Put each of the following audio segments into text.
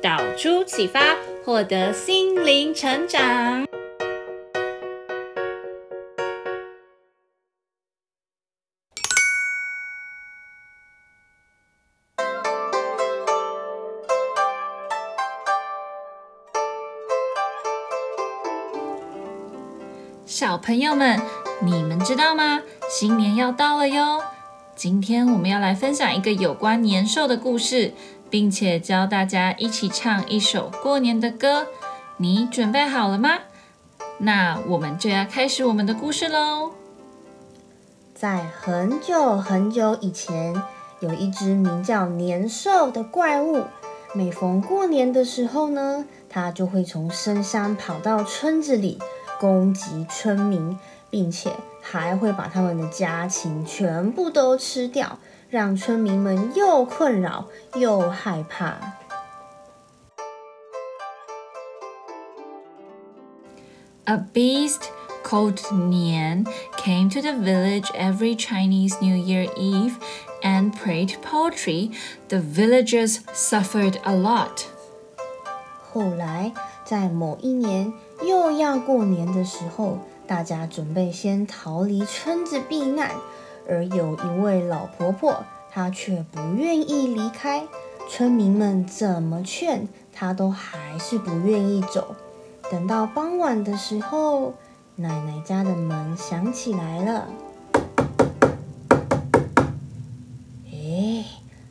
导出启发，获得心灵成长。小朋友们，你们知道吗？新年要到了哟！今天我们要来分享一个有关年兽的故事。并且教大家一起唱一首过年的歌，你准备好了吗？那我们就要开始我们的故事喽。在很久很久以前，有一只名叫年兽的怪物。每逢过年的时候呢，它就会从深山跑到村子里攻击村民，并且还会把他们的家禽全部都吃掉。让村民们又困扰又害怕。A beast called Nian came to the village every Chinese New Year Eve and prayed poultry. The villagers suffered a lot. 后来，在某一年又要过年的时候，大家准备先逃离村子避难。而有一位老婆婆，她却不愿意离开。村民们怎么劝，她都还是不愿意走。等到傍晚的时候，奶奶家的门响起来了。哎，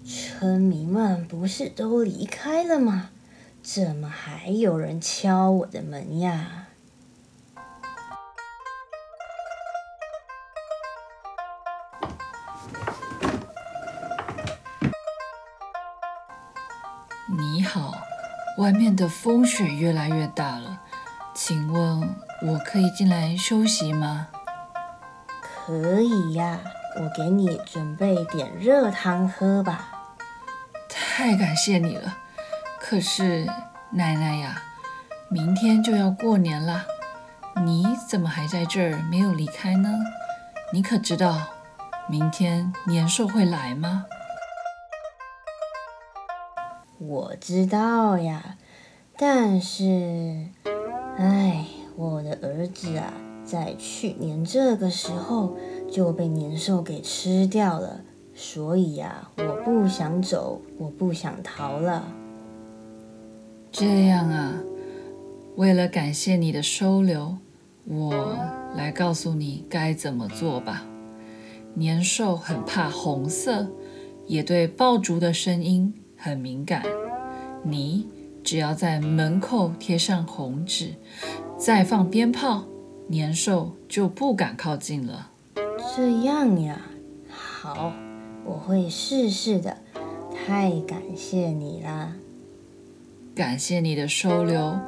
村民们不是都离开了吗？怎么还有人敲我的门呀？外面的风雪越来越大了，请问我可以进来休息吗？可以呀，我给你准备点热汤喝吧。太感谢你了。可是奶奶呀，明天就要过年了，你怎么还在这儿没有离开呢？你可知道明天年兽会来吗？我知道呀，但是，哎，我的儿子啊，在去年这个时候就被年兽给吃掉了，所以呀，我不想走，我不想逃了。这样啊，为了感谢你的收留，我来告诉你该怎么做吧。年兽很怕红色，也对爆竹的声音很敏感，你只要在门口贴上红纸，再放鞭炮，年兽就不敢靠近了。这样呀，好，我会试试的。太感谢你啦！感谢你的收留，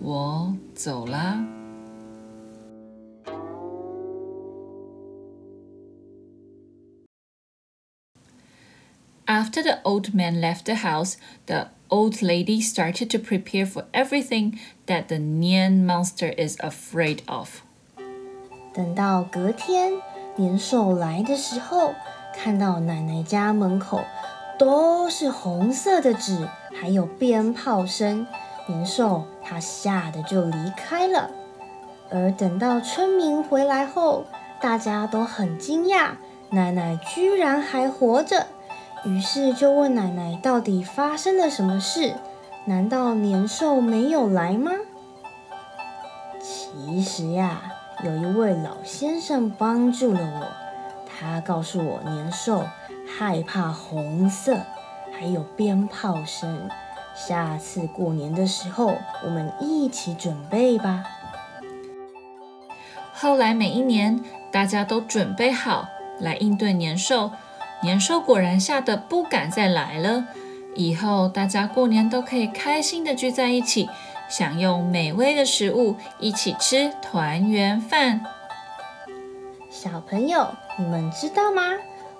我走啦。After the old man left the house, the old lady started to prepare for everything that the Nian monster is afraid of. 等到隔天年兽来的时候，看到奶奶家门口都是红色的纸，还有鞭炮声，年兽他吓得就离开了。而等到村民回来后，大家都很惊讶，奶奶居然还活着。 于是就问奶奶：“到底发生了什么事？难道年兽没有来吗？”其实呀，有一位老先生帮助了我。他告诉我，年兽害怕红色，还有鞭炮声。下次过年的时候，我们一起准备吧。后来每一年，大家都准备好来应对年兽。年兽果然吓得不敢再来了，以后大家过年都可以开心的聚在一起，享用美味的食物，一起吃团圆饭。小朋友，你们知道吗？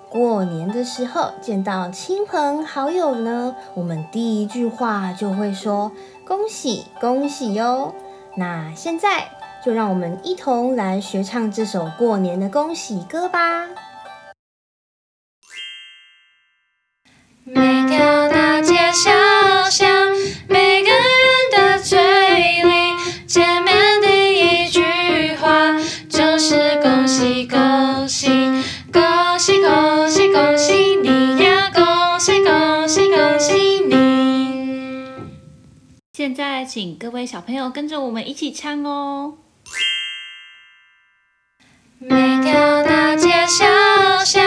过年的时候见到亲朋好友呢，我们第一句话就会说恭喜恭喜哟。那现在就让我们一同来学唱这首过年的恭喜歌吧。现在请各位小朋友跟着我们一起唱哦。每条大街小巷，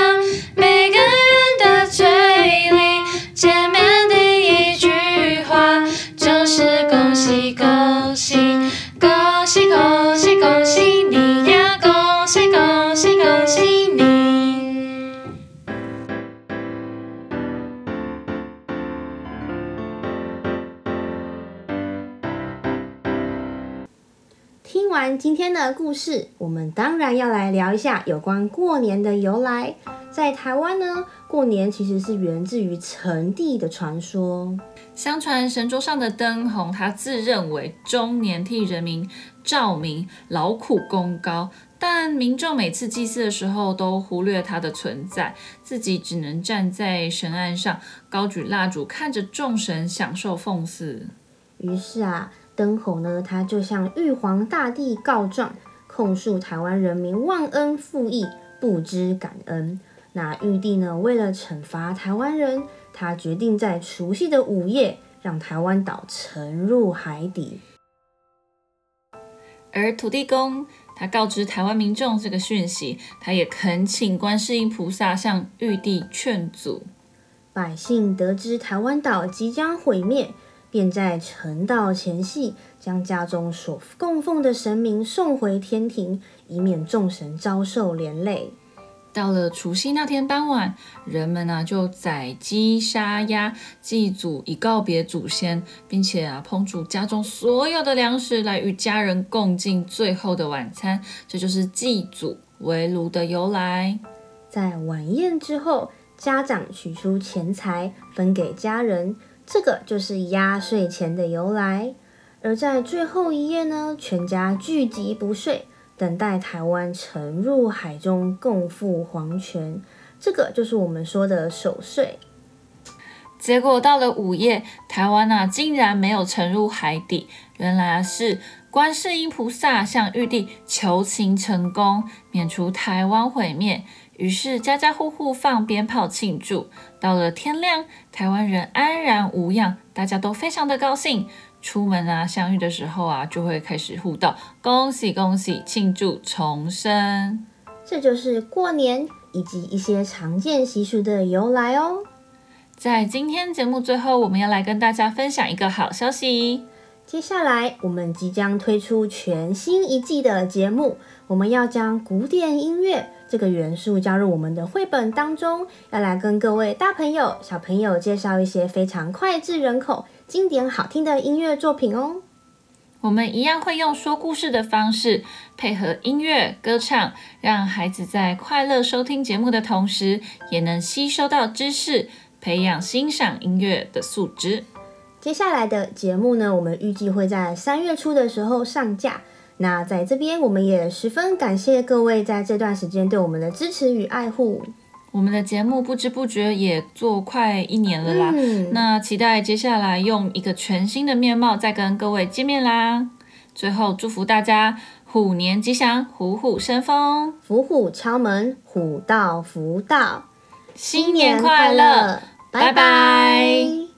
听完今天的故事，我们当然要来聊一下有关过年的由来。在台湾呢，过年其实是源自于陈帝的传说。相传神桌上的灯红，他自认为终年替人民照明，劳苦功高，但民众每次祭祀的时候都忽略他的存在，自己只能站在神案上，高举蜡烛，看着众神享受奉祀。于是啊，灯红呢，他就向玉皇大帝告状，控诉台湾人民忘恩负义，不知感恩。那玉帝呢？为了惩罚台湾人，他决定在除夕的午夜让台湾岛沉入海底。而土地公他告知台湾民众这个讯息，他也恳请观世音菩萨向玉帝劝阻。百姓得知台湾岛即将毁灭，便在成道前夕将家中所供奉的神明送回天庭，以免众神遭受连累。到了除夕那天傍晚，人们呢、啊、就宰鸡杀鸭祭祖，以告别祖先，并且啊烹煮家中所有的粮食来与家人共进最后的晚餐。这就是祭祖围炉的由来。在晚宴之后，家长取出钱财分给家人，这个就是压岁钱的由来。而在最后一夜呢，全家聚集不睡。等待台湾沉入海中，共赴黄泉，这个就是我们说的守岁。结果到了午夜，台湾啊竟然没有沉入海底，原来是观世音菩萨向玉帝求情成功，免除台湾毁灭。于是家家户户放鞭炮庆祝。到了天亮，台湾人安然无恙，大家都非常的高兴。出门啊，相遇的时候啊，就会开始互道恭喜恭喜，庆祝重生。这就是过年以及一些常见习俗的由来哦。在今天节目最后，我们要来跟大家分享一个好消息。接下来我们即将推出全新一季的节目，我们要将古典音乐这个元素加入我们的绘本当中，要来跟各位大朋友、小朋友介绍一些非常脍炙人口。经典好听的音乐作品哦，我们一样会用说故事的方式配合音乐歌唱，让孩子在快乐收听节目的同时，也能吸收到知识，培养欣赏音乐的素质。接下来的节目呢，我们预计会在三月初的时候上架。那在这边，我们也十分感谢各位在这段时间对我们的支持与爱护。我们的节目不知不觉也做快一年了啦，嗯，那期待接下来用一个全新的面貌再跟各位见面啦。最后祝福大家虎年吉祥，虎虎生风，虎虎敲门，虎到福到，新年快乐，拜拜。拜拜。